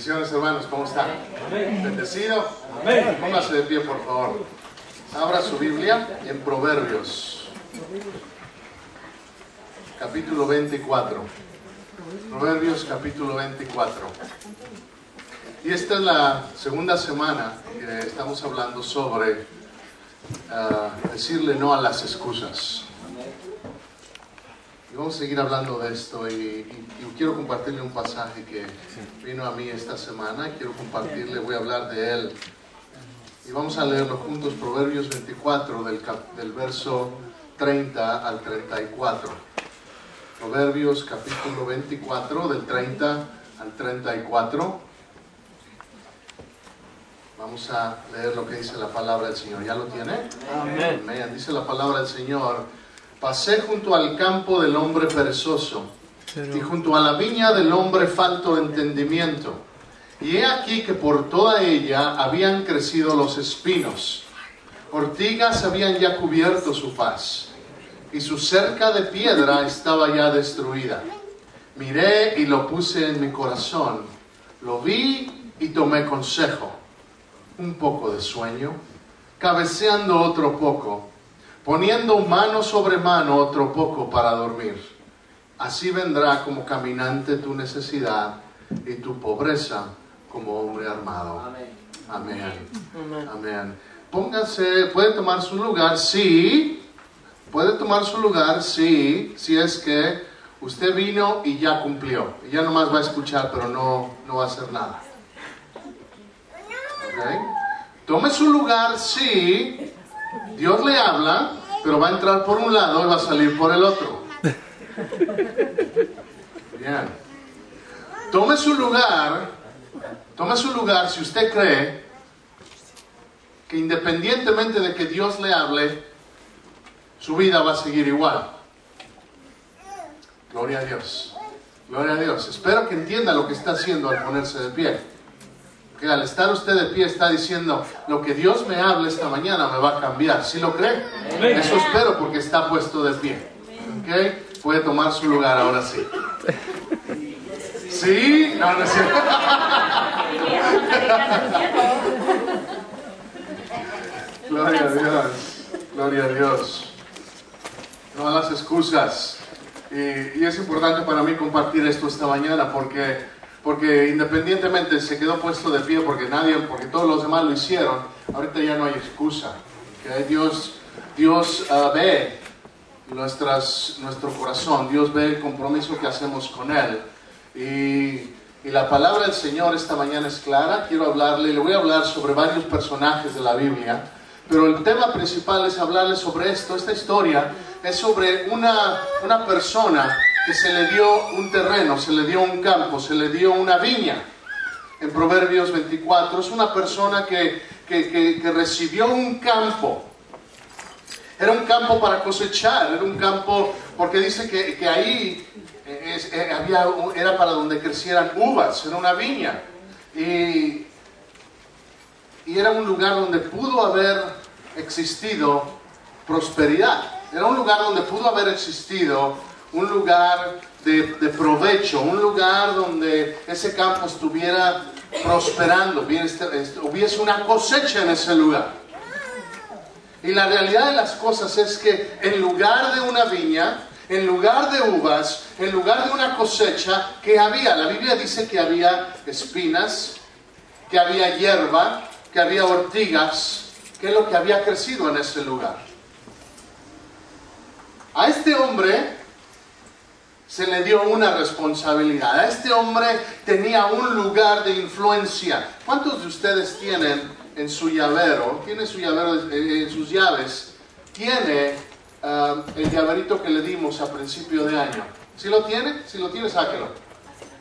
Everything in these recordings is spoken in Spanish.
Bendiciones hermanos, ¿cómo están? ¿Bendecido? Póngase de pie, por favor. Abra su Biblia en Proverbios, capítulo 24. Proverbios, capítulo 24. Y esta es la segunda semana que estamos hablando sobre ah, decirle no a las excusas. Y vamos a seguir hablando de esto y, y, quiero compartirle un pasaje que vino a mí esta semana. Quiero compartirle, voy a hablar de él. Y vamos a leerlo juntos, Proverbios 24, del, del verso 30 al 34. Proverbios capítulo 24, del 30 al 34. Vamos a leer lo que dice la palabra del Señor. ¿Ya lo tiene? Amén. Amén. Dice la palabra del Señor. Pasé junto al campo del hombre perezoso y junto a la viña del hombre falto de entendimiento. Y he aquí que por toda ella habían crecido los espinos. Ortigas habían ya cubierto su faz, y su cerca de piedra estaba ya destruida. Miré y lo puse en mi corazón. Lo vi y tomé consejo. Un poco de sueño, cabeceando otro poco poniendo mano sobre mano otro poco para dormir. Así vendrá como caminante tu necesidad y tu pobreza como hombre armado. Amén. Amén. Póngase, puede tomar su lugar, sí. Puede tomar su lugar, sí, si es que usted vino y ya cumplió. Ya nomás va a escuchar, pero no, no va a hacer nada. ¿Okay? Tome su lugar, sí. Dios le habla, pero va a entrar por un lado y va a salir por el otro. Bien. Tome su lugar, tome su lugar si usted cree que independientemente de que Dios le hable, su vida va a seguir igual. Gloria a Dios. Gloria a Dios. Espero que entienda lo que está haciendo al ponerse de pie que al estar usted de pie está diciendo, lo que Dios me hable esta mañana me va a cambiar. ¿Sí lo cree? Eso espero porque está puesto de pie. ¿Ok? Puede tomar su lugar ahora sí. ¿Sí? No, no es cierto. Gloria a Dios. Gloria a Dios. No las excusas. y es importante para mí compartir esto esta mañana porque porque independientemente se quedó puesto de pie porque nadie, porque todos los demás lo hicieron, ahorita ya no hay excusa. que Dios, Dios uh, ve nuestras, nuestro corazón, Dios ve el compromiso que hacemos con Él. Y, y la palabra del Señor esta mañana es clara. Quiero hablarle, le voy a hablar sobre varios personajes de la Biblia, pero el tema principal es hablarle sobre esto. Esta historia es sobre una, una persona que se le dio un terreno, se le dio un campo, se le dio una viña. En Proverbios 24 es una persona que, recibió un campo. Era un campo para cosechar, era un campo, porque dice que, ahí eh, había, era para donde crecieran uvas, era una viña. Y, y era un lugar donde pudo haber existido prosperidad. Era un lugar donde pudo haber existido un lugar de, provecho, un lugar donde ese campo estuviera prosperando, hubiese una cosecha en ese lugar. Y la realidad de las cosas es que en lugar de una viña, en lugar de uvas, en lugar de una cosecha, que había? La Biblia dice que había espinas, que había hierba, que había ortigas, que es lo que había crecido en ese lugar. A este hombre se le dio una responsabilidad. A este hombre tenía un lugar de influencia. ¿Cuántos de ustedes tienen en su llavero, tiene su llavero en sus llaves, tiene ah, el llaverito que le dimos a principio de año? Si lo tiene, si lo tiene, sáquelo.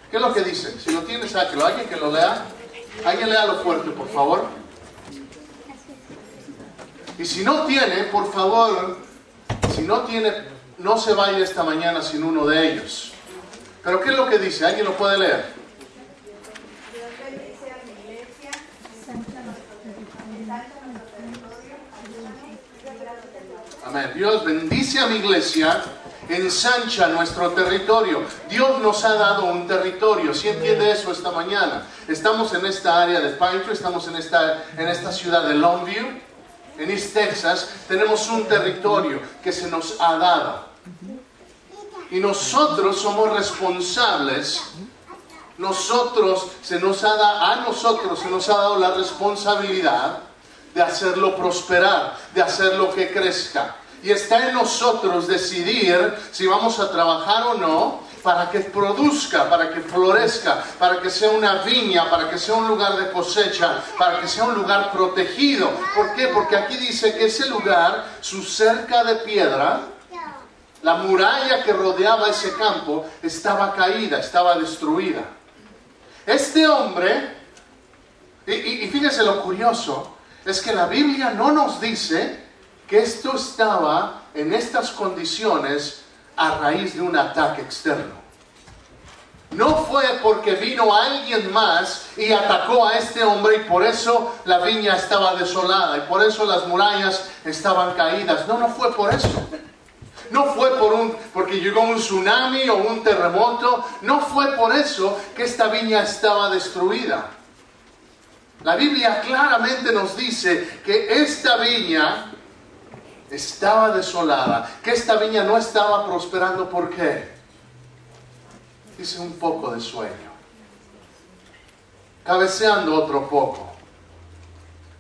¿Qué es lo que dice? Si lo tiene, sáquelo. ¿Alguien que lo lea? ¿Alguien lea lo fuerte, por favor? Y si no tiene, por favor, si no tiene, no se vaya esta mañana sin uno de ellos. Pero ¿qué es lo que dice? ¿Alguien lo puede leer? Amén. Dios bendice a mi iglesia ensancha nuestro territorio. Dios nos ha dado un territorio. ¿Sí entiende eso esta mañana? Estamos en esta área de Pine estamos en esta, en esta ciudad de Longview, en East Texas. Tenemos un territorio que se nos ha dado. Y nosotros somos responsables nosotros se nos ha dado, a nosotros se nos ha dado la responsabilidad de hacerlo prosperar, de hacerlo que crezca. Y está en nosotros decidir si vamos a trabajar o no para que produzca, para que florezca, para que sea una viña, para que sea un lugar de cosecha, para que sea un lugar protegido. ¿Por qué? Porque aquí dice que ese lugar, su cerca de piedra, la muralla que rodeaba ese campo, estaba caída, estaba destruida. Este hombre, y, y, fíjese lo curioso, es que la Biblia no nos dice que esto estaba en estas condiciones a raíz de un ataque externo. No fue porque vino alguien más y atacó a este hombre y por eso la viña estaba desolada y por eso las murallas estaban caídas. No, no fue por eso. No fue por un, porque llegó un tsunami o un terremoto. No fue por eso que esta viña estaba destruida. La Biblia claramente nos dice que esta viña estaba desolada, que esta viña no estaba prosperando. ¿Por qué? Dice un poco de sueño. Cabeceando otro poco.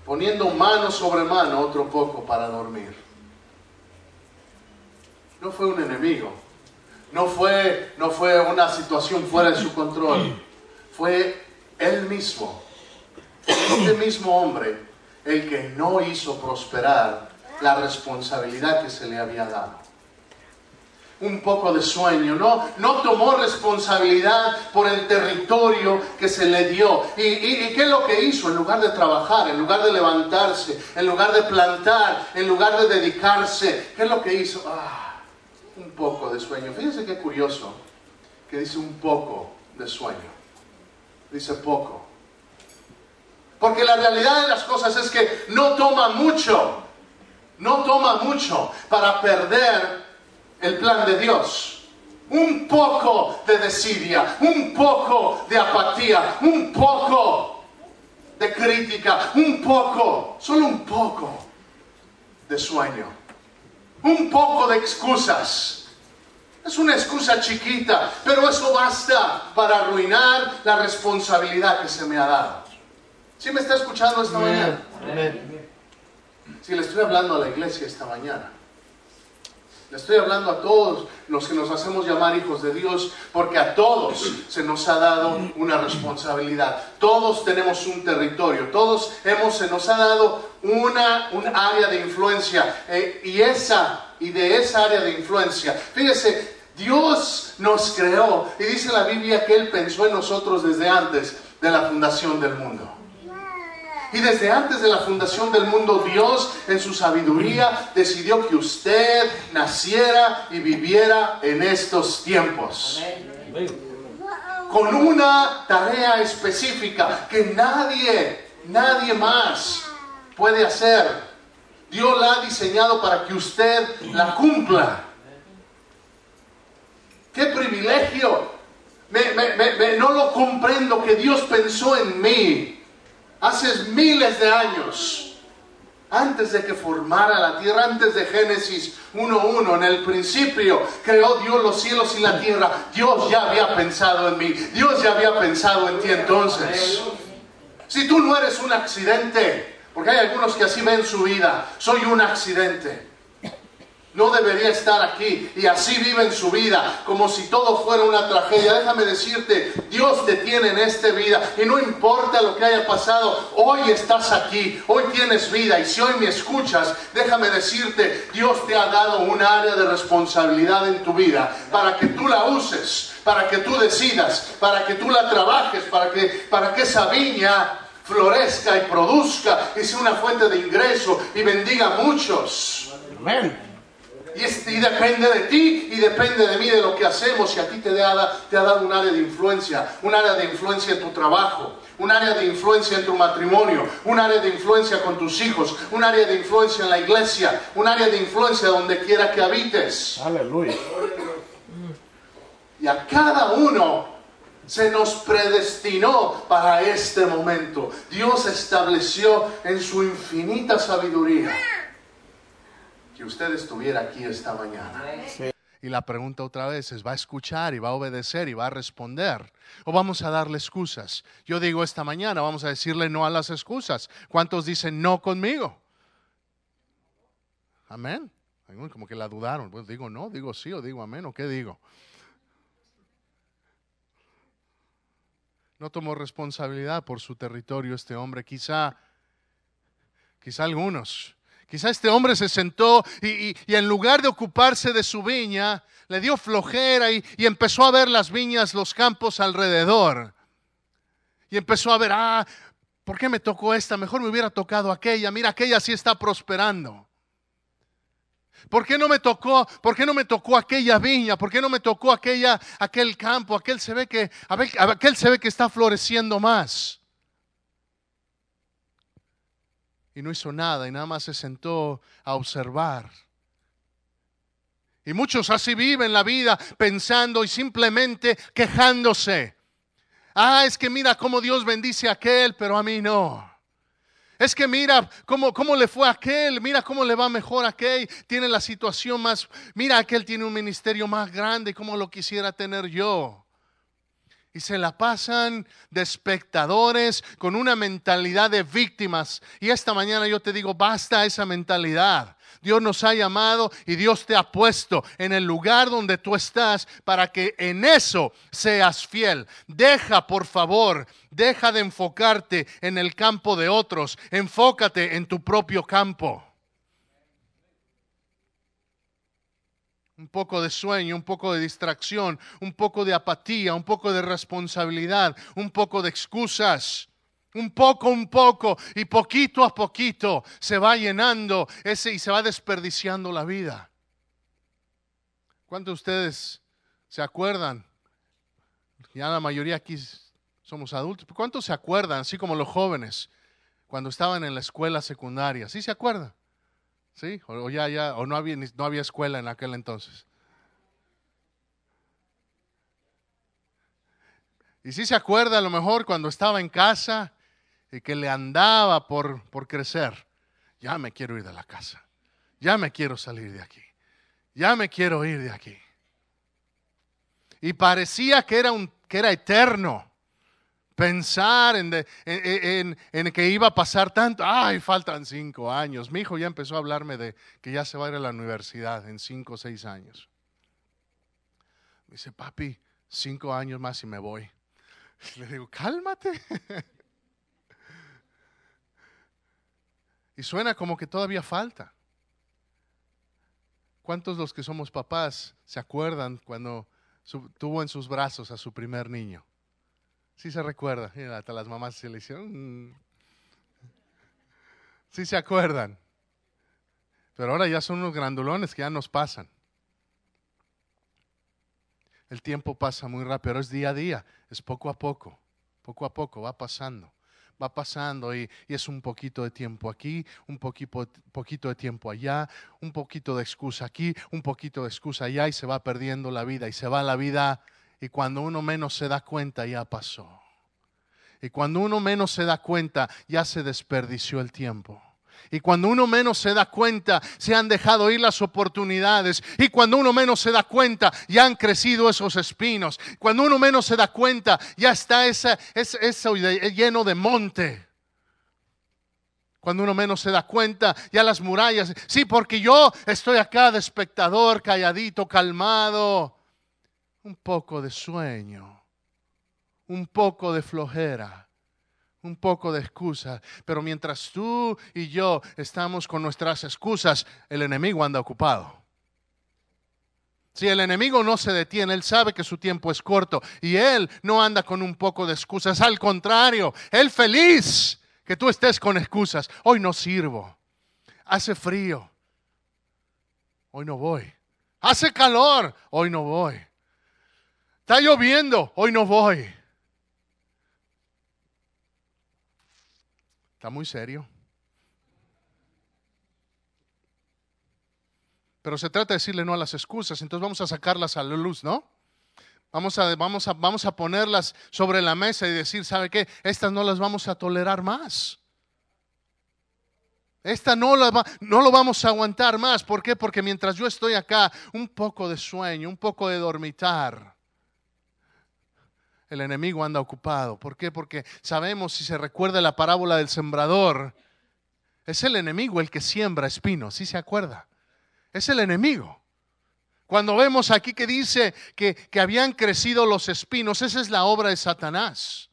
Poniendo mano sobre mano otro poco para dormir. No fue un enemigo. No fue, no fue una situación fuera de su control. Fue él mismo este mismo hombre el que no hizo prosperar la responsabilidad que se le había dado. Un poco de sueño, no, no tomó responsabilidad por el territorio que se le dio. ¿Y, y, qué es lo que hizo? En lugar de trabajar, en lugar de levantarse, en lugar de plantar, en lugar de dedicarse, ¿qué es lo que hizo? Ah, un poco de sueño. Fíjense qué curioso que dice un poco de sueño. Dice poco. Porque la realidad de las cosas es que no toma mucho, no toma mucho para perder el plan de Dios. Un poco de desidia, un poco de apatía, un poco de crítica, un poco, solo un poco de sueño, un poco de excusas. Es una excusa chiquita, pero eso basta para arruinar la responsabilidad que se me ha dado. ¿Sí me está escuchando esta mañana? Sí, le estoy hablando a la iglesia esta mañana. Le estoy hablando a todos los que nos hacemos llamar hijos de Dios, porque a todos se nos ha dado una responsabilidad. Todos tenemos un territorio, todos hemos, se nos ha dado una, un área de influencia. Eh, y esa, y de esa área de influencia, fíjese, Dios nos creó y dice la Biblia que Él pensó en nosotros desde antes de la fundación del mundo. Y desde antes de la fundación del mundo, Dios en su sabiduría decidió que usted naciera y viviera en estos tiempos. Con una tarea específica que nadie, nadie más puede hacer. Dios la ha diseñado para que usted la cumpla. ¡Qué privilegio! no lo comprendo que Dios pensó en mí hace miles de años, antes de que formara la tierra, antes de Génesis 1.1, en el principio creó Dios los cielos y la tierra. Dios ya había pensado en mí, Dios ya había pensado en ti entonces. Si tú no eres un accidente, porque hay algunos que así ven su vida, soy un accidente no debería estar aquí y así viven su vida como si todo fuera una tragedia. Déjame decirte, Dios te tiene en esta vida y no importa lo que haya pasado, hoy estás aquí, hoy tienes vida y si hoy me escuchas, déjame decirte, Dios te ha dado un área de responsabilidad en tu vida para que tú la uses, para que tú decidas, para que tú la trabajes, para que, para que esa viña florezca y produzca y sea una fuente de ingreso y bendiga a muchos. Amén. Y, depende de ti y depende de mí de lo que hacemos. Y a ti te, te ha dado un área de influencia, un área de influencia en tu trabajo, un área de influencia en tu matrimonio, un área de influencia con tus hijos, un área de influencia en la iglesia, un área de influencia donde quiera que habites. Aleluya. Y a cada uno se nos predestinó para este momento. Dios estableció en su infinita sabiduría que usted estuviera aquí esta mañana. Y la pregunta otra vez es, ¿va a escuchar y va a obedecer y va a responder? ¿O vamos a darle excusas? Yo digo esta mañana, vamos a decirle no a las excusas. ¿Cuántos dicen no conmigo? Amén. Como que la dudaron. Pues digo no, digo sí o digo amén o qué digo. No tomó responsabilidad por su territorio este hombre. Quizá, quizá algunos Quizá este hombre se sentó y, en lugar de ocuparse de su viña, le dio flojera y, y empezó a ver las viñas, los campos alrededor. Y empezó a ver, ah, ¿por qué me tocó esta? Mejor me hubiera tocado aquella. Mira, aquella sí está prosperando. ¿Por qué no me tocó? ¿Por qué no me tocó aquella viña? ¿Por qué no me tocó aquella, aquel campo? Aquel se ve que, aquel se ve que está floreciendo más. Y no hizo nada y nada más se sentó a observar. Y muchos así viven la vida pensando y simplemente quejándose. Ah, es que mira cómo Dios bendice a aquel, pero a mí no. Es que mira cómo, cómo le fue a aquel, mira cómo le va mejor a aquel, tiene la situación más, mira aquel tiene un ministerio más grande, como lo quisiera tener yo y se la pasan de espectadores con una mentalidad de víctimas. Y esta mañana yo te digo, basta esa mentalidad. Dios nos ha llamado y Dios te ha puesto en el lugar donde tú estás para que en eso seas fiel. Deja, por favor, deja de enfocarte en el campo de otros, enfócate en tu propio campo. Un poco de sueño, un poco de distracción, un poco de apatía, un poco de responsabilidad, un poco de excusas. Un poco, un poco, y poquito a poquito se va llenando ese y se va desperdiciando la vida. ¿Cuántos de ustedes se acuerdan? Ya la mayoría aquí somos adultos. ¿Cuántos se acuerdan, así como los jóvenes, cuando estaban en la escuela secundaria? ¿Sí se acuerdan? ¿Sí? O, ya, ya, o no había, no había escuela en aquel entonces. Y si se acuerda a lo mejor cuando estaba en casa y que le andaba por, por crecer. Ya me quiero ir de la casa. Ya me quiero salir de aquí. Ya me quiero ir de aquí. Y parecía que era, un, que era eterno pensar en, en, que iba a pasar tanto. Ay, faltan cinco años. Mi hijo ya empezó a hablarme de que ya se va a ir a la universidad en cinco o seis años. Me dice, papi, cinco años más y me voy. le digo, cálmate. y suena como que todavía falta. ¿Cuántos los que somos papás se acuerdan cuando tuvo en sus brazos a su primer niño? Sí se recuerda. hasta las mamás se le hicieron. Mm. Sí se acuerdan. Pero ahora ya son unos grandulones que ya nos pasan. El tiempo pasa muy rápido, pero es día a día, es poco a poco, poco a poco, va pasando, va pasando y, es un poquito de tiempo aquí, un poquito de tiempo allá, un poquito de excusa aquí, un poquito de excusa allá y se va perdiendo la vida y se va la vida y cuando uno menos se da cuenta ya pasó. Y cuando uno menos se da cuenta ya se desperdició el tiempo. Y cuando uno menos se da cuenta, se han dejado ir las oportunidades. Y cuando uno menos se da cuenta, ya han crecido esos espinos. Cuando uno menos se da cuenta, ya está esa, eso lleno de monte. Cuando uno menos se da cuenta, ya las murallas. Sí, porque yo estoy acá de espectador, calladito, calmado un poco de sueño, un poco de flojera, un poco de excusa. Pero mientras tú y yo estamos con nuestras excusas, el enemigo anda ocupado. Si el enemigo no se detiene, él sabe que su tiempo es corto y él no anda con un poco de excusas. Al contrario, él feliz que tú estés con excusas. Hoy no sirvo. Hace frío. hoy no voy. Hace calor, hoy no voy. Está lloviendo, hoy no voy. Está muy serio. Pero se trata de decirle no a las excusas, entonces vamos a sacarlas a la luz, ¿no? Vamos a, vamos, a, vamos a ponerlas sobre la mesa y decir, ¿sabe qué? Estas no las vamos a tolerar más. Esta no, la no lo vamos a aguantar más. ¿Por qué? Porque mientras yo estoy acá, un poco de sueño, un poco de dormitar, el enemigo anda ocupado. ¿Por qué? Porque sabemos, si se recuerda la parábola del sembrador, es el enemigo el que siembra espinos, ¿sí se acuerda? Es el enemigo. Cuando vemos aquí que dice que, que habían crecido los espinos, esa es la obra de Satanás.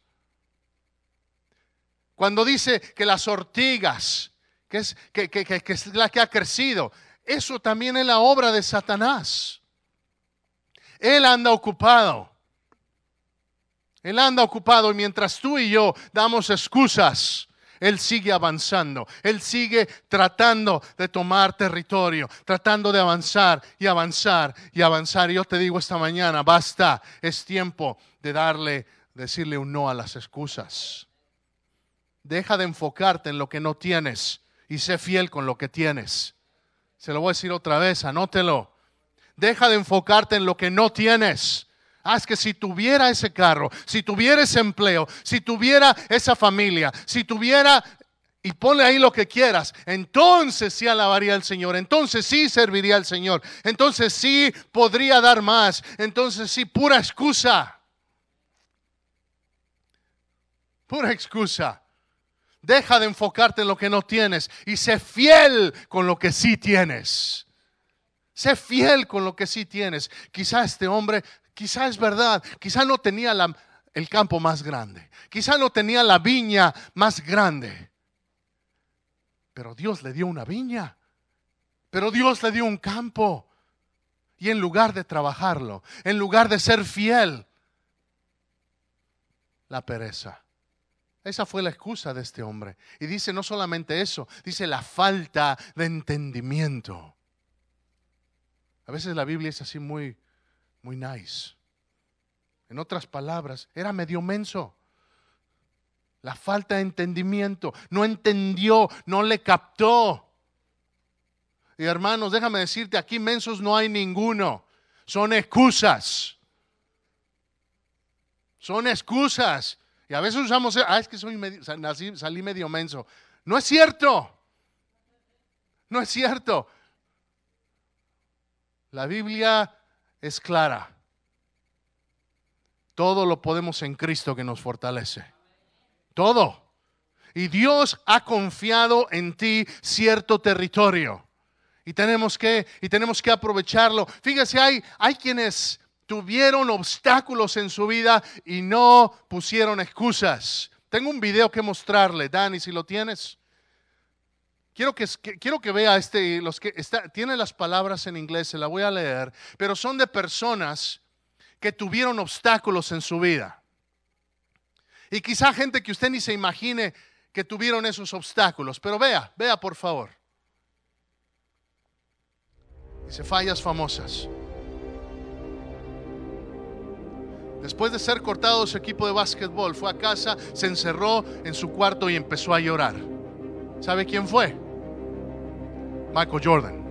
Cuando dice que las ortigas, que es, que, es la que ha crecido, eso también es la obra de Satanás. Él anda ocupado. Él anda ocupado y mientras tú y yo damos excusas, él sigue avanzando, Él sigue tratando de tomar territorio, tratando de avanzar y avanzar y avanzar. Y yo te digo esta mañana, basta, es tiempo de darle, decirle un no a las excusas. Deja de enfocarte en lo que no tienes y sé fiel con lo que tienes. Se lo voy a decir otra vez, anótelo. Deja de enfocarte en lo que no tienes Es que si tuviera ese carro, si tuviera ese empleo, si tuviera esa familia, si tuviera y ponle ahí lo que quieras, entonces sí alabaría al Señor, entonces sí serviría al Señor, entonces sí podría dar más, entonces sí, pura excusa. Pura excusa. Deja de enfocarte en lo que no tienes y sé fiel con lo que sí tienes. Sé fiel con lo que sí tienes. Quizá este hombre Quizá es verdad, quizá no tenía el campo más grande, quizá no tenía la viña más grande, pero Dios le dio una viña, pero Dios le dio un campo. Y en lugar de trabajarlo, en lugar de ser fiel, la pereza. Esa fue la excusa de este hombre. Y dice no solamente eso, dice la falta de entendimiento. A veces la Biblia es así muy muy nice. En otras palabras, era medio menso. La falta de entendimiento. No entendió, no le captó. Y hermanos, déjame decirte, aquí mensos no hay ninguno. Son excusas. Son excusas. Y a veces usamos, ah, es que soy medio, salí medio menso. No es cierto. No es cierto. La Biblia es clara. Todo lo podemos en Cristo que nos fortalece. Todo. Y Dios ha confiado en ti cierto territorio. Y tenemos que, y tenemos que aprovecharlo. Fíjese, hay, hay quienes tuvieron obstáculos en su vida y no pusieron excusas. Tengo un video que mostrarle, Dani, si lo tienes. Quiero que, vea este, los que tiene las palabras en inglés, se la voy a leer, pero son de personas que tuvieron obstáculos en su vida. Y quizá gente que usted ni se imagine que tuvieron esos obstáculos, pero vea, vea por favor. Dice fallas famosas. Después de ser cortado su equipo de básquetbol, fue a casa, se encerró en su cuarto y empezó a llorar. ¿Sabe quién fue? Michael Jordan.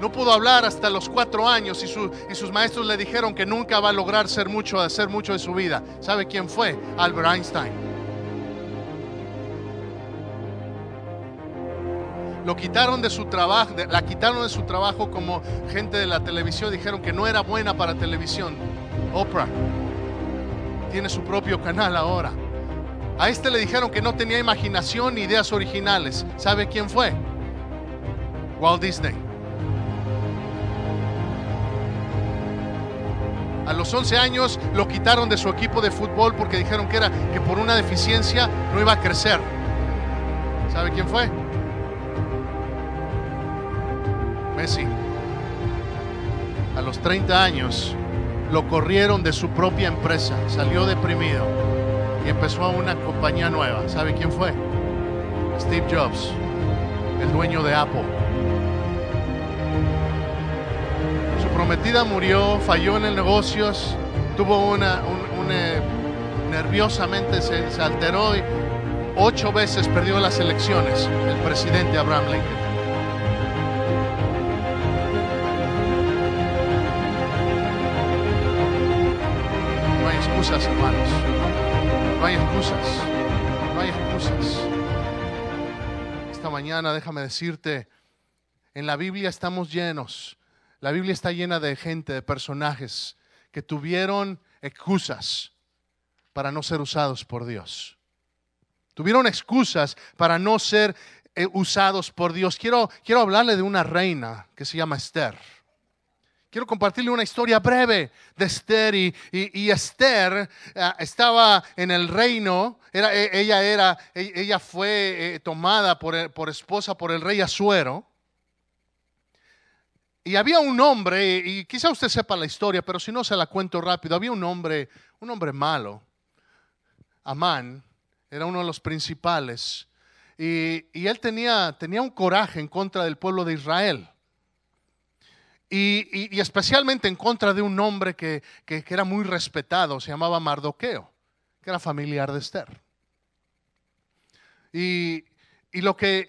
No pudo hablar hasta los cuatro años y, sus maestros le dijeron que nunca va a lograr ser mucho, hacer mucho de su vida. ¿Sabe quién fue? Albert Einstein. Lo quitaron de su trabajo, la quitaron de su trabajo como gente de la televisión. Dijeron que no era buena para televisión. Oprah tiene su propio canal ahora. A este le dijeron que no tenía imaginación ni ideas originales. ¿Sabe quién fue? Walt Disney. A los 11 años lo quitaron de su equipo de fútbol porque dijeron que era que por una deficiencia no iba a crecer. ¿Sabe quién fue? Messi. A los 30 años lo corrieron de su propia empresa, salió deprimido y empezó a una nueva. ¿Sabe quién fue? Steve Jobs. el dueño de Apple. Su prometida murió, falló en el negocios, tuvo una, un, eh, nerviosamente se, se alteró y ocho veces perdió las elecciones el presidente Abraham Lincoln. No hay excusas, hermanos. No hay excusas. No hay excusas. Esta mañana déjame decirte, en la Biblia estamos llenos. La Biblia está llena de gente, de personajes que tuvieron excusas para no ser usados por Dios. Tuvieron excusas para no ser eh, usados por Dios. Quiero, quiero hablarle de una reina que se llama Esther. Quiero compartirle una historia breve de Esther y, Esther eh, estaba en el reino, e, ella, era, e, ella fue eh, tomada por, por esposa por el rey Azuero. Y había un hombre, y quizá usted sepa la historia, pero si no se la cuento rápido, había un hombre, un hombre malo, Amán, era uno de los principales. Y, él tenía, tenía, un coraje en contra del pueblo de Israel. Y, especialmente en contra de un hombre que, era muy respetado, se llamaba Mardoqueo, que era familiar de Esther. Y, lo que,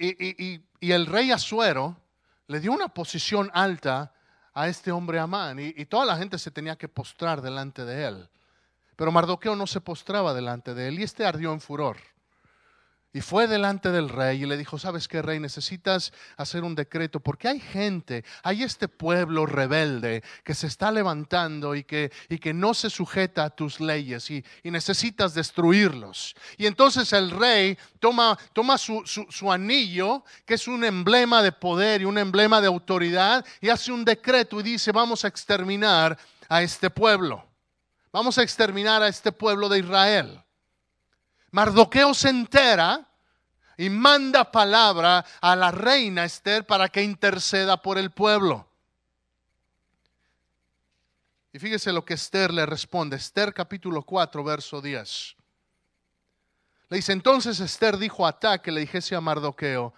y, el rey Asuero le dio una posición alta a este hombre Amán y, toda la gente se tenía que postrar delante de él. Pero Mardoqueo no se postraba delante de él y este ardió en furor. Y fue delante del rey y le dijo, ¿sabes qué, rey? Necesitas hacer un decreto porque hay gente, hay este pueblo rebelde que se está levantando y que, y que no se sujeta a tus leyes y, necesitas destruirlos. Y entonces el rey toma, toma su, su anillo, que es un emblema de poder y un emblema de autoridad, y hace un decreto y dice, vamos a exterminar a este pueblo. Vamos a exterminar a este pueblo de Israel. Mardoqueo se entera y manda palabra a la reina Esther para que interceda por el pueblo. Y fíjese lo que Esther le responde. Esther capítulo 4, verso 10. Le dice, entonces Esther dijo a Ta que le dijese a Mardoqueo,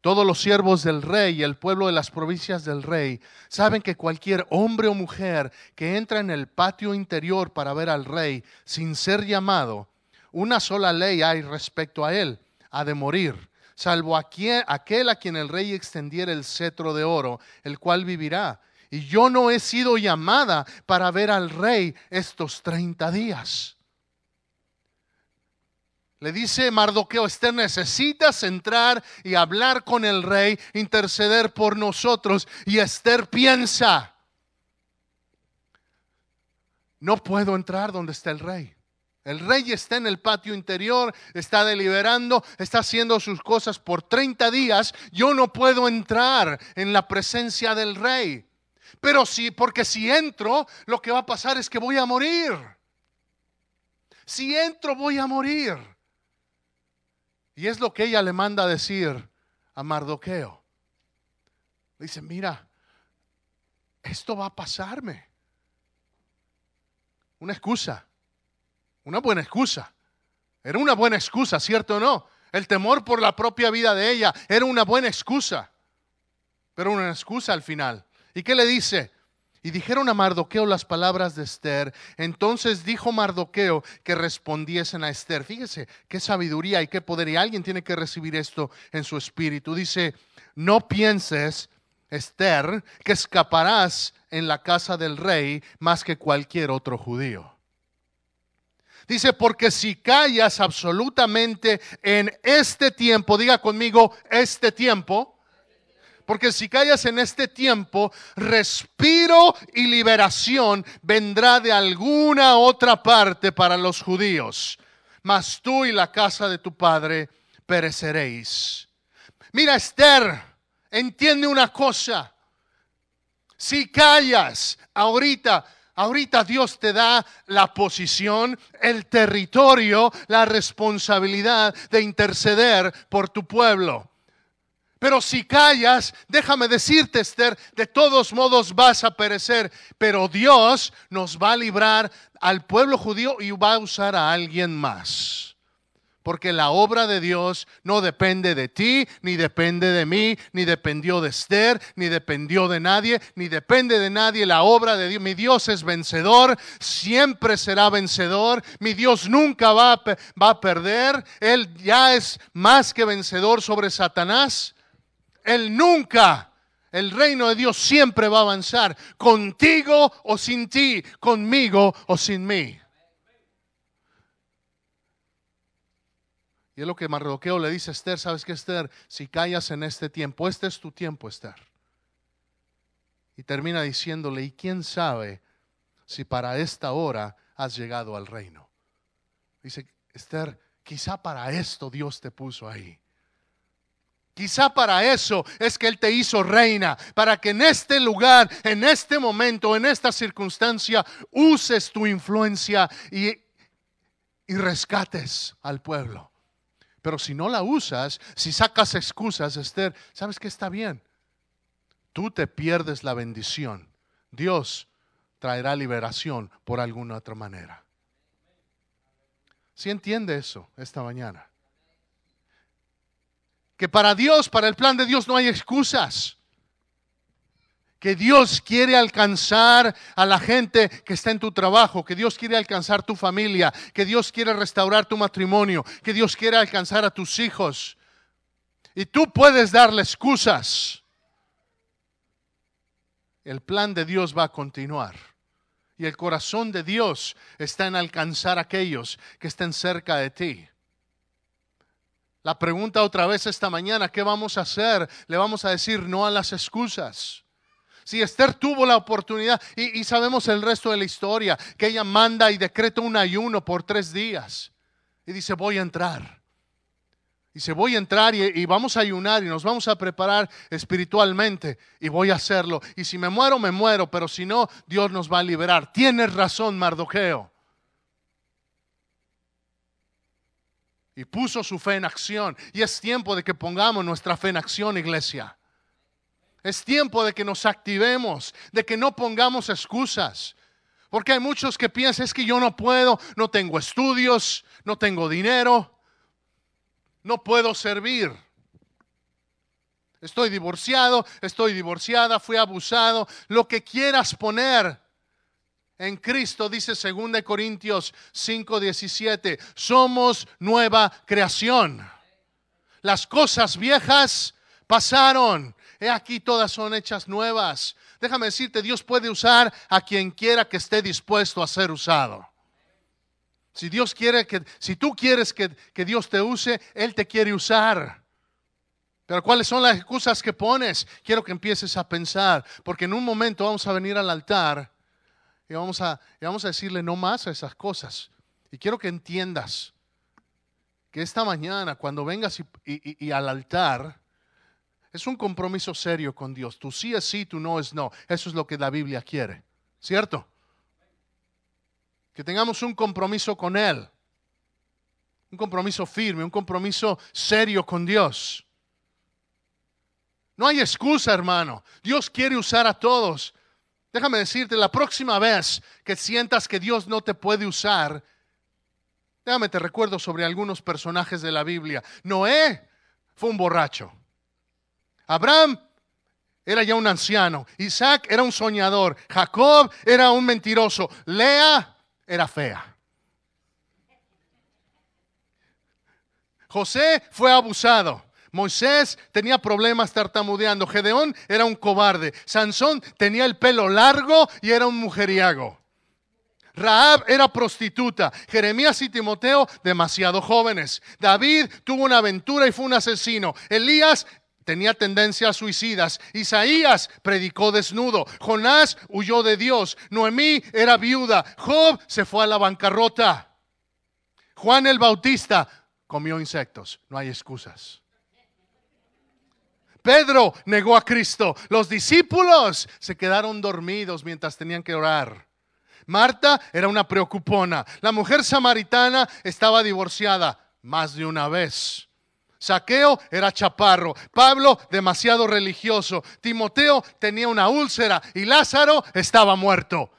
todos los siervos del rey y el pueblo de las provincias del rey saben que cualquier hombre o mujer que entra en el patio interior para ver al rey sin ser llamado, una sola ley hay respecto a él, ha de morir, salvo aquel a quien el rey extendiera el cetro de oro, el cual vivirá. Y yo no he sido llamada para ver al rey estos treinta días. Le dice Mardoqueo, Esther, necesitas entrar y hablar con el rey, interceder por nosotros. Y Esther piensa, no puedo entrar donde está el rey. El rey está en el patio interior, está deliberando, está haciendo sus cosas por 30 días. Yo no puedo entrar en la presencia del rey. Pero sí, porque si entro, lo que va a pasar es que voy a morir. Si entro, voy a morir. Y es lo que ella le manda a decir a Mardoqueo. dice, mira, esto va a pasarme. Una excusa, una buena excusa. Era una buena excusa, ¿cierto o no? El temor por la propia vida de ella era una buena excusa, pero una excusa al final. ¿Y qué le dice? Y dijeron a Mardoqueo las palabras de Esther. Entonces dijo Mardoqueo que respondiesen a Esther. Fíjese qué sabiduría y qué poder. Y alguien tiene que recibir esto en su espíritu. Dice, no pienses, Esther, que escaparás en la casa del rey más que cualquier otro judío. Dice, porque si callas absolutamente en este tiempo, diga conmigo, este tiempo, porque si callas en este tiempo, respiro y liberación vendrá de alguna otra parte para los judíos. Mas tú y la casa de tu padre pereceréis. Mira, Esther, entiende una cosa. Si callas ahorita, Ahorita Dios te da la posición, el territorio, la responsabilidad de interceder por tu pueblo. Pero si callas, déjame decirte, Esther, de todos modos vas a perecer. Pero Dios nos va a librar al pueblo judío y va a usar a alguien más. Porque la obra de Dios no depende de ti, ni depende de mí, ni dependió de Esther, ni dependió de nadie, ni depende de nadie. La obra de Dios, mi Dios es vencedor, siempre será vencedor. Mi Dios nunca va a, va a perder. Él ya es más que vencedor sobre Satanás. Él nunca, el reino de Dios siempre va a avanzar, contigo o sin ti, conmigo o sin mí. Y es lo que Mardoqueo le dice a Esther, ¿sabes qué Esther? Si callas en este tiempo, este es tu tiempo, Esther. Y termina diciéndole, ¿y quién sabe si para esta hora has llegado al reino? Dice, Esther, quizá para esto Dios te puso ahí. Quizá para eso es que Él te hizo reina, para que en este lugar, en este momento, en esta circunstancia, uses tu influencia y, y rescates al pueblo. Pero si no la usas, si sacas excusas, Esther, ¿sabes que está bien? Tú te pierdes la bendición. Dios traerá liberación por alguna otra manera. ¿Sí entiende eso esta mañana? Que para Dios, para el plan de Dios no hay excusas que Dios quiere alcanzar a la gente que está en tu trabajo, que Dios quiere alcanzar tu familia, que Dios quiere restaurar tu matrimonio, que Dios quiere alcanzar a tus hijos. Y tú puedes darle excusas. El plan de Dios va a continuar. Y el corazón de Dios está en alcanzar a aquellos que estén cerca de ti. La pregunta otra vez esta mañana, ¿qué vamos a hacer? Le vamos a decir no a las excusas. Si Esther tuvo la oportunidad, y, sabemos el resto de la historia, que ella manda y decreta un ayuno por tres días. Y dice, voy a entrar. Dice, voy a entrar y, y, vamos a ayunar y nos vamos a preparar espiritualmente y voy a hacerlo. Y si me muero, me muero, pero si no, Dios nos va a liberar. Tienes razón, Mardoqueo. Y puso su fe en acción. Y es tiempo de que pongamos nuestra fe en acción, iglesia. Es tiempo de que nos activemos, de que no pongamos excusas. Porque hay muchos que piensan, es que yo no puedo, no tengo estudios, no tengo dinero, no puedo servir. Estoy divorciado, estoy divorciada, fui abusado, lo que quieras poner en Cristo, dice 2 Corintios 5:17, somos nueva creación. Las cosas viejas pasaron, he aquí todas son hechas nuevas. Déjame decirte, Dios puede usar a quien quiera que esté dispuesto a ser usado. Si Dios quiere que, si tú quieres que, que Dios te use, Él te quiere usar. Pero ¿cuáles son las excusas que pones? Quiero que empieces a pensar, porque en un momento vamos a venir al altar y vamos a, vamos a decirle no más a esas cosas. Y quiero que entiendas que esta mañana, cuando vengas y al altar, es un compromiso serio con Dios. Tu sí es sí, tu no es no. Eso es lo que la Biblia quiere. ¿Cierto? Que tengamos un compromiso con Él. Un compromiso firme, un compromiso serio con Dios. No hay excusa, hermano. Dios quiere usar a todos. Déjame decirte, la próxima vez que sientas que Dios no te puede usar, déjame te recuerdo sobre algunos personajes de la Biblia. Noé fue un borracho. Abraham era ya un anciano. Isaac era un soñador. Jacob era un mentiroso. Lea era fea. José fue abusado. Moisés tenía problemas tartamudeando. Gedeón era un cobarde. Sansón tenía el pelo largo y era un mujeriago. Raab era prostituta. Jeremías y Timoteo demasiado jóvenes. David tuvo una aventura y fue un asesino. Elías tenía tendencias suicidas. Isaías predicó desnudo. Jonás huyó de Dios. Noemí era viuda. Job se fue a la bancarrota. Juan el Bautista comió insectos. No hay excusas. Pedro negó a Cristo. Los discípulos se quedaron dormidos mientras tenían que orar. Marta era una preocupona. La mujer samaritana estaba divorciada más de una vez. Saqueo era chaparro, Pablo demasiado religioso, Timoteo tenía una úlcera y Lázaro estaba muerto.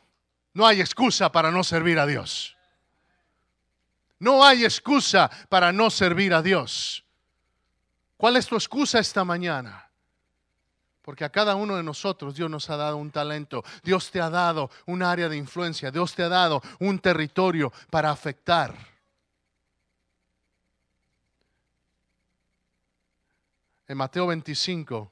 No hay excusa para no servir a Dios. No hay excusa para no servir a Dios. ¿Cuál es tu excusa esta mañana? Porque a cada uno de nosotros Dios nos ha dado un talento, Dios te ha dado un área de influencia, Dios te ha dado un territorio para afectar. En Mateo 25,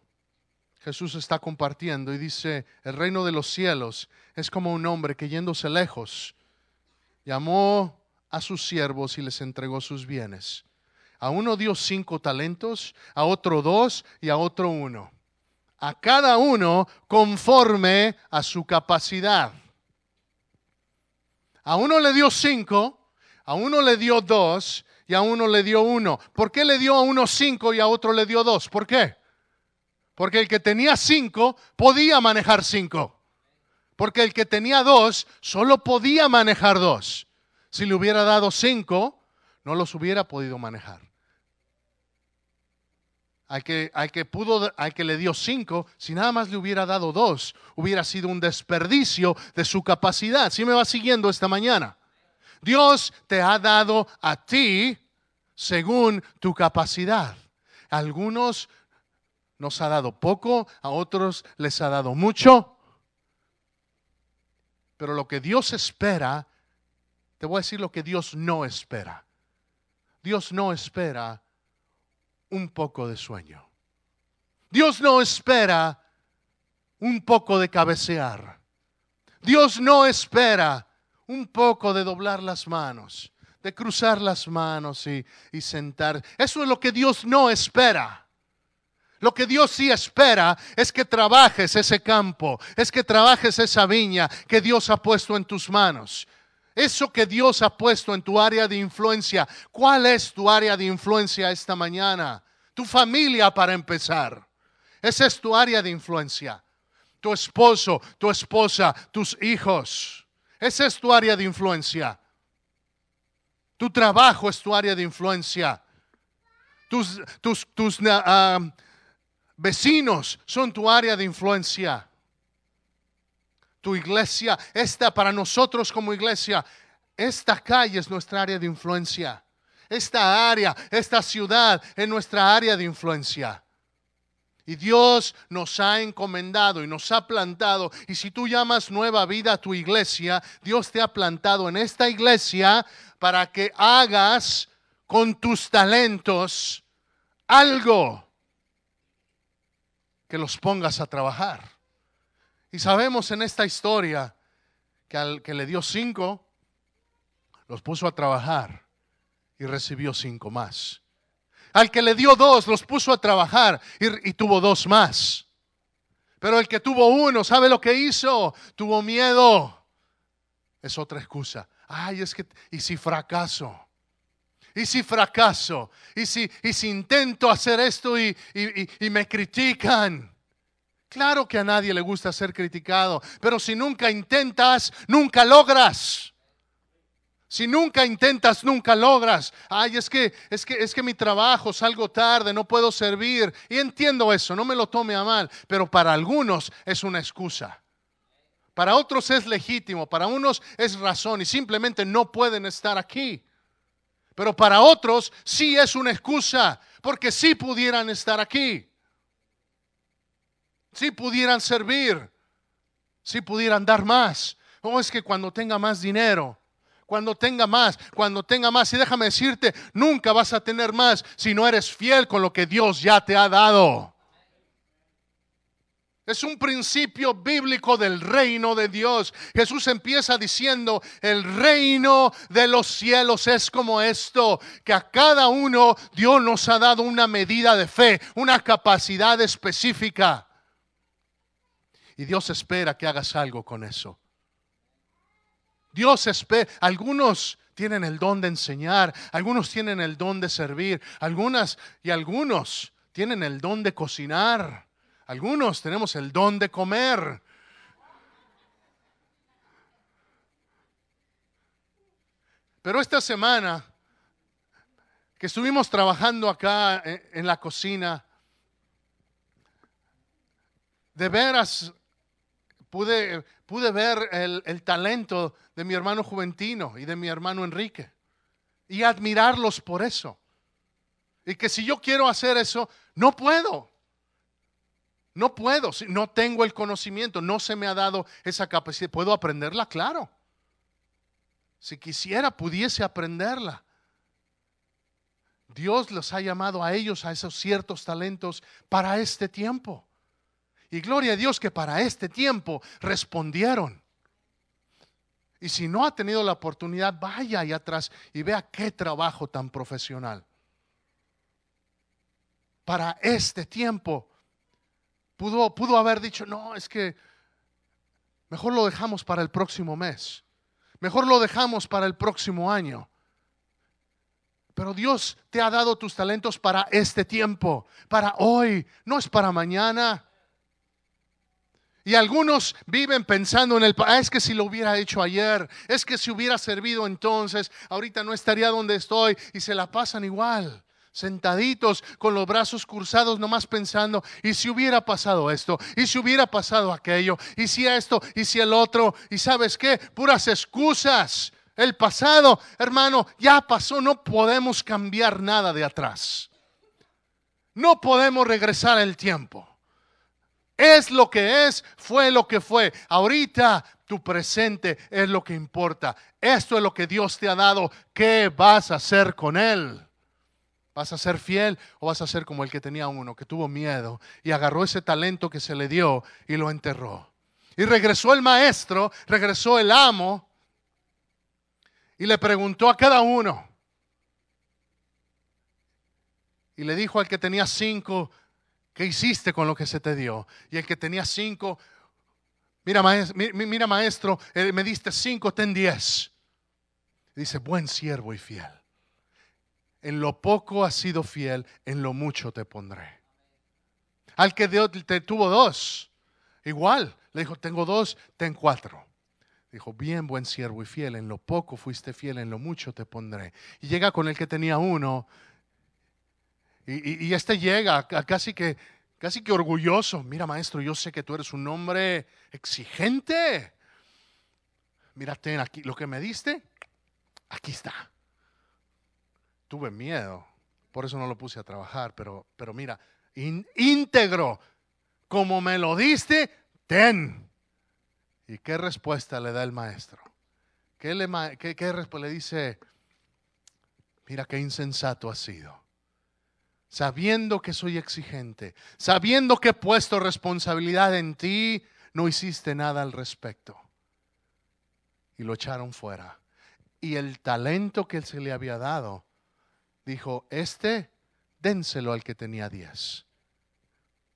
Jesús está compartiendo y dice, el reino de los cielos es como un hombre que yéndose lejos, llamó a sus siervos y les entregó sus bienes. A uno dio cinco talentos, a otro dos y a otro uno. A cada uno conforme a su capacidad. A uno le dio cinco, a uno le dio dos y a uno le dio uno. ¿Por qué le dio a uno cinco y a otro le dio dos? ¿Por qué? Porque el que tenía cinco podía manejar cinco. Porque el que tenía dos solo podía manejar dos. Si le hubiera dado cinco, no los hubiera podido manejar. Al que, al que pudo, al que le dio cinco, si nada más le hubiera dado dos, hubiera sido un desperdicio de su capacidad. ¿Sí me va siguiendo esta mañana? Dios te ha dado a ti según tu capacidad. algunos nos ha dado poco, a otros les ha dado mucho. Pero lo que Dios espera, te voy a decir lo que Dios no espera. Dios no espera un poco de sueño. Dios no espera un poco de cabecear. Dios no espera un poco de doblar las manos, de cruzar las manos y, sentar. Eso es lo que Dios no espera. Lo que Dios sí espera es que trabajes ese campo, es que trabajes esa viña que Dios ha puesto en tus manos. Eso que Dios ha puesto en tu área de influencia. ¿Cuál es tu área de influencia esta mañana? Tu familia para empezar. Esa es tu área de influencia. Tu esposo, tu esposa, tus hijos. Esa es tu área de influencia. Tu trabajo es tu área de influencia. Tus, tus, tus ah, vecinos son tu área de influencia. Tu iglesia, esta para nosotros como iglesia, esta calle es nuestra área de influencia. Esta área, esta ciudad es nuestra área de influencia. Y Dios nos ha encomendado y nos ha plantado. Y si tú llamas nueva vida a tu iglesia, Dios te ha plantado en esta iglesia para que hagas con tus talentos algo que los pongas a trabajar. Y sabemos en esta historia que al que le dio cinco, los puso a trabajar y recibió cinco más. Al que le dio dos, los puso a trabajar y, tuvo dos más. Pero el que tuvo uno, ¿sabe lo que hizo? Tuvo miedo. Es otra excusa. Ay, es que, ¿y si fracaso? ¿Y si fracaso? ¿Y si, y si intento hacer esto y, y me critican? Claro que a nadie le gusta ser criticado, pero si nunca intentas, nunca logras. Si nunca intentas, nunca logras. Ay, es que, es que, es que mi trabajo, salgo tarde, no puedo servir. Y entiendo eso, no me lo tome a mal, pero para algunos es una excusa. Para otros es legítimo, para unos es razón y simplemente no pueden estar aquí. Pero para otros sí es una excusa, porque sí pudieran estar aquí. Sí pudieran servir, sí pudieran dar más. O oh, es que cuando tenga más dinero, cuando tenga más, cuando tenga más. Y déjame decirte, nunca vas a tener más si no eres fiel con lo que Dios ya te ha dado. Es un principio bíblico del reino de Dios. Jesús empieza diciendo, el reino de los cielos es como esto, que a cada uno Dios nos ha dado una medida de fe, una capacidad específica. Y Dios espera que hagas algo con eso. Dios espera, algunos tienen el don de enseñar, algunos tienen el don de servir, algunas y algunos tienen el don de cocinar, algunos tenemos el don de comer. Pero esta semana que estuvimos trabajando acá en la cocina, de veras pude, pude ver el, talento de mi hermano Juventino y de mi hermano Enrique. y admirarlos por eso. Y que si yo quiero hacer eso, no puedo. No puedo, no tengo el conocimiento, no se me ha dado esa capacidad. ¿Puedo aprenderla? Claro. Si quisiera, pudiese aprenderla. Dios los ha llamado a ellos, a esos ciertos talentos, para este tiempo. Y gloria a Dios que para este tiempo respondieron. Y si no ha tenido la oportunidad, vaya ahí atrás y vea qué trabajo tan profesional. Para este tiempo pudo, pudo haber dicho, no, es que mejor lo dejamos para el próximo mes. Mejor lo dejamos para el próximo año. Pero Dios te ha dado tus talentos para este tiempo, para hoy, no es para mañana. Y algunos viven pensando en el, ah, es que si lo hubiera hecho ayer, es que si hubiera servido entonces, ahorita no estaría donde estoy y se la pasan igual, sentaditos con los brazos cruzados, nomás pensando, y si hubiera pasado esto, y si hubiera pasado aquello, y si esto, y si el otro, y sabes qué, puras excusas. El pasado, hermano, ya pasó, no podemos cambiar nada de atrás. No podemos regresar el tiempo. Es lo que es, fue lo que fue. Ahorita tu presente es lo que importa. Esto es lo que Dios te ha dado. ¿Qué vas a hacer con él? ¿Vas a ser fiel o vas a ser como el que tenía uno, que tuvo miedo y agarró ese talento que se le dio y lo enterró? Y regresó el maestro, regresó el amo y le preguntó a cada uno. Y le dijo al que tenía cinco, ¿qué hiciste con lo que se te dio? Y el que tenía cinco, mira maestro, mira, maestro eh, me diste cinco, ten diez. dice, buen siervo y fiel. En lo poco has sido fiel, en lo mucho te pondré. Al que te tuvo dos, igual, le dijo, tengo dos, ten cuatro. Dijo, bien buen siervo y fiel, en lo poco fuiste fiel, en lo mucho te pondré. Y llega con el que tenía uno, y, este llega casi que, casi que orgulloso. Mira, maestro, yo sé que tú eres un hombre exigente. Mírate aquí, lo que me diste, aquí está. Tuve miedo, por eso no lo puse a trabajar, pero, pero mira, íntegro, como me lo diste, ten. ¿Y qué respuesta le da el maestro? ¿Qué le, le dice? Mira qué insensato ha sido. Sabiendo que soy exigente, sabiendo que he puesto responsabilidad en ti, no hiciste nada al respecto. Y lo echaron fuera. Y el talento que se le había dado, dijo, este, dénselo al que tenía diez.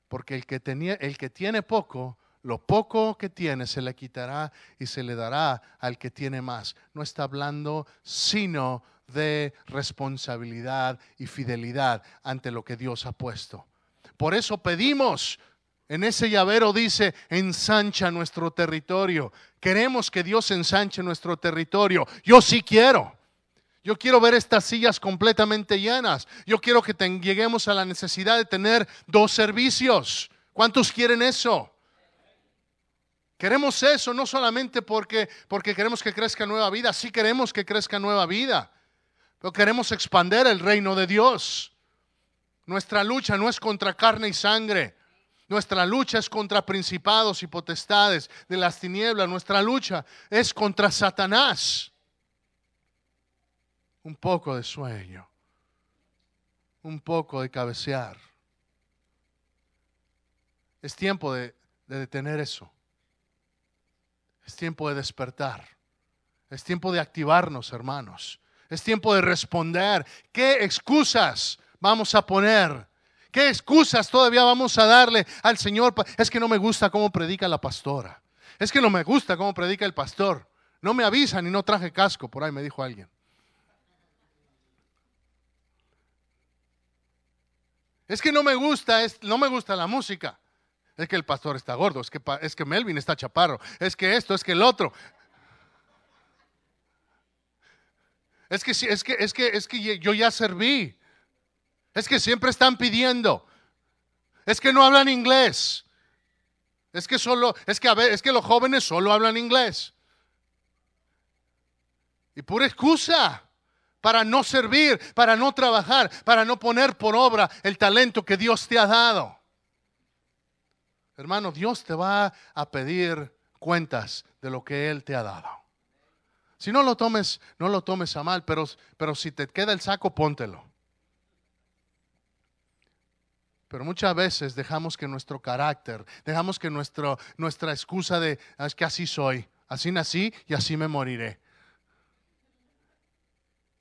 Porque el que, tenía, el que tiene poco, lo poco que tiene se le quitará y se le dará al que tiene más. No está hablando sino de responsabilidad y fidelidad ante lo que Dios ha puesto. Por eso pedimos, en ese llavero dice, ensancha nuestro territorio. Queremos que Dios ensanche nuestro territorio. Yo sí quiero. Yo quiero ver estas sillas completamente llenas. Yo quiero que lleguemos a la necesidad de tener dos servicios. ¿Cuántos quieren eso? Queremos eso no solamente porque, porque queremos que crezca nueva vida, sí queremos que crezca nueva vida, pero queremos expander el reino de Dios. Nuestra lucha no es contra carne y sangre, nuestra lucha es contra principados y potestades de las tinieblas, nuestra lucha es contra Satanás. Un poco de sueño, un poco de cabecear. Es tiempo de, de detener eso. Es tiempo de despertar. Es tiempo de activarnos, hermanos. Es tiempo de responder. ¿Qué excusas vamos a poner? ¿Qué excusas todavía vamos a darle al Señor? Es que no me gusta cómo predica la pastora. Es que no me gusta cómo predica el pastor. No me avisan y no traje casco, por ahí me dijo alguien. Es que no me gusta, no me gusta la música. Es que el pastor está gordo, es que, es que Melvin está chaparro, es que esto, es que el otro. Es que, es que, es que, es que yo ya serví. Es que siempre están pidiendo. Es que no hablan inglés. Es que solo, es que es que los jóvenes solo hablan inglés. Y pura excusa, para no servir, para no trabajar, para no poner por obra el talento que Dios te ha dado. Hermano, Dios te va a pedir cuentas de lo que Él te ha dado. Si no lo tomes, no lo tomes a mal, pero, pero si te queda el saco, póntelo. Pero muchas veces dejamos que nuestro carácter, dejamos que nuestro, nuestra excusa de ah, es que así soy, así nací y así me moriré.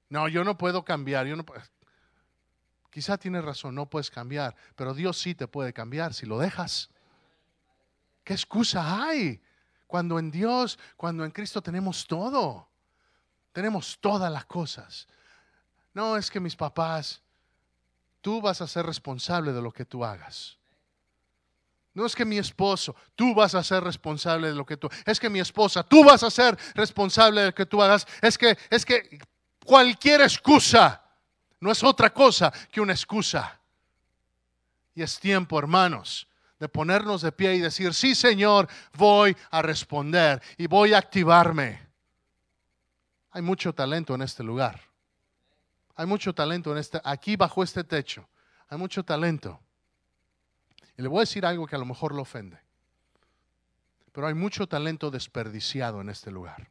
No, yo no puedo cambiar, yo no Quizá tienes razón, no puedes cambiar, pero Dios sí te puede cambiar si lo dejas. ¿Qué excusa hay? Cuando en Dios, cuando en Cristo tenemos todo. Tenemos todas las cosas. No es que mis papás, tú vas a ser responsable de lo que tú hagas. No es que mi esposo, tú vas a ser responsable de lo que tú. Es que mi esposa, tú vas a ser responsable de lo que tú hagas. Es que es que cualquier excusa no es otra cosa que una excusa. Y es tiempo, hermanos, de ponernos de pie y decir, "Sí, Señor, voy a responder y voy a activarme." Hay mucho talento en este lugar. Hay mucho talento en este, aquí bajo este techo. Hay mucho talento. Y le voy a decir algo que a lo mejor lo ofende. Pero hay mucho talento desperdiciado en este lugar.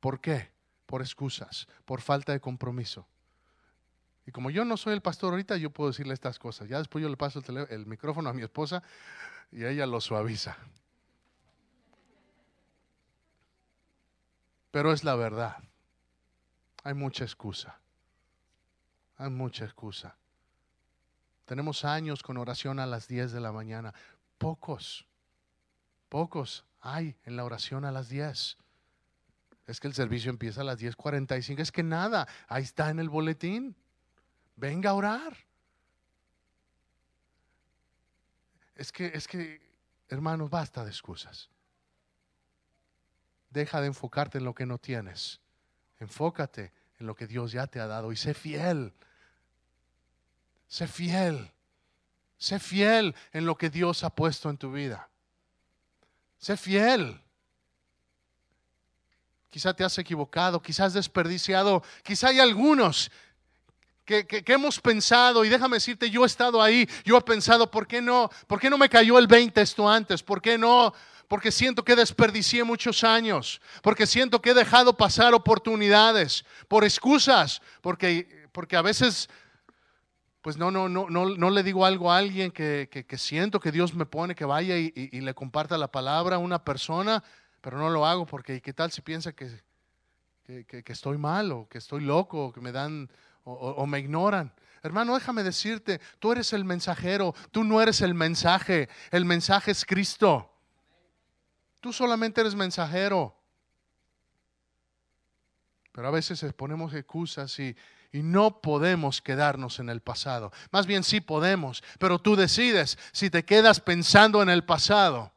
¿Por qué? Por excusas, por falta de compromiso. Y como yo no soy el pastor ahorita, yo puedo decirle estas cosas. Ya después yo le paso el, el micrófono a mi esposa y ella lo suaviza. Pero es la verdad. Hay mucha excusa. Hay mucha excusa. Tenemos años con oración a las 10 de la mañana. Pocos, pocos hay en la oración a las 10. Es que el servicio empieza a las 10.45. Es que nada, ahí está en el boletín. Venga a orar. Es que, es que, hermanos, basta de excusas. Deja de enfocarte en lo que no tienes. Enfócate en lo que Dios ya te ha dado y sé fiel. Sé fiel. Sé fiel en lo que Dios ha puesto en tu vida. Sé fiel. Quizá te has equivocado, quizás has desperdiciado, quizá hay algunos que, que, hemos pensado, y déjame decirte, yo he estado ahí, yo he pensado, ¿por qué no? ¿Por qué no me cayó el 20 esto antes? ¿Por qué no? Porque siento que desperdicié muchos años, porque siento que he dejado pasar oportunidades, por excusas, porque, porque a veces pues no, no, no, no, no le digo algo a alguien que, que, siento que Dios me pone que vaya y, le comparta la palabra a una persona, pero no lo hago porque ¿qué tal si piensa que, que, estoy mal o que estoy loco o que me dan o me ignoran? Hermano, déjame decirte, tú eres el mensajero, tú no eres el mensaje, el mensaje es Cristo. Tú solamente eres mensajero. Pero a veces ponemos excusas y, y no podemos quedarnos en el pasado. Más bien sí podemos, pero tú decides si te quedas pensando en el pasado,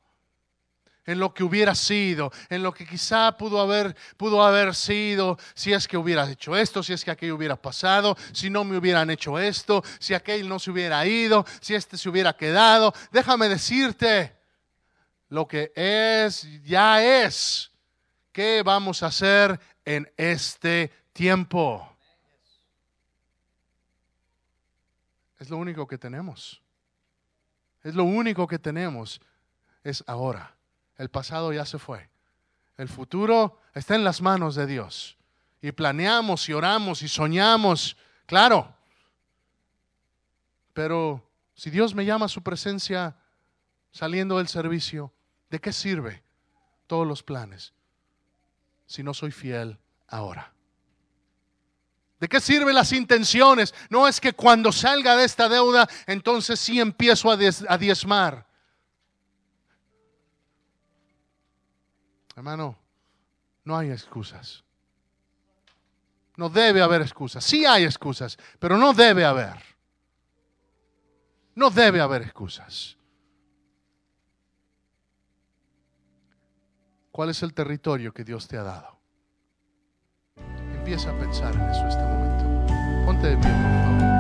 en lo que hubiera sido, en lo que quizá pudo haber, pudo haber sido, si es que hubieras hecho esto, si es que aquello hubiera pasado, si no me hubieran hecho esto, si aquel no se hubiera ido, si este se hubiera quedado. Déjame decirte, lo que es, ya es. ¿Qué vamos a hacer en este tiempo? Es lo único que tenemos. Es lo único que tenemos. Es ahora. El pasado ya se fue. El futuro está en las manos de Dios. Y planeamos y oramos y soñamos. Claro. Pero si Dios me llama a su presencia saliendo del servicio, ¿De qué sirve todos los planes si no soy fiel ahora? ¿De qué sirven las intenciones? No es que cuando salga de esta deuda, entonces sí empiezo a, diezmar. Hermano, no hay excusas. No debe haber excusas. Sí hay excusas, pero no debe haber. No debe haber excusas. ¿Cuál es el territorio que Dios te ha dado? Empieza a pensar en eso este momento. Ponte de pie.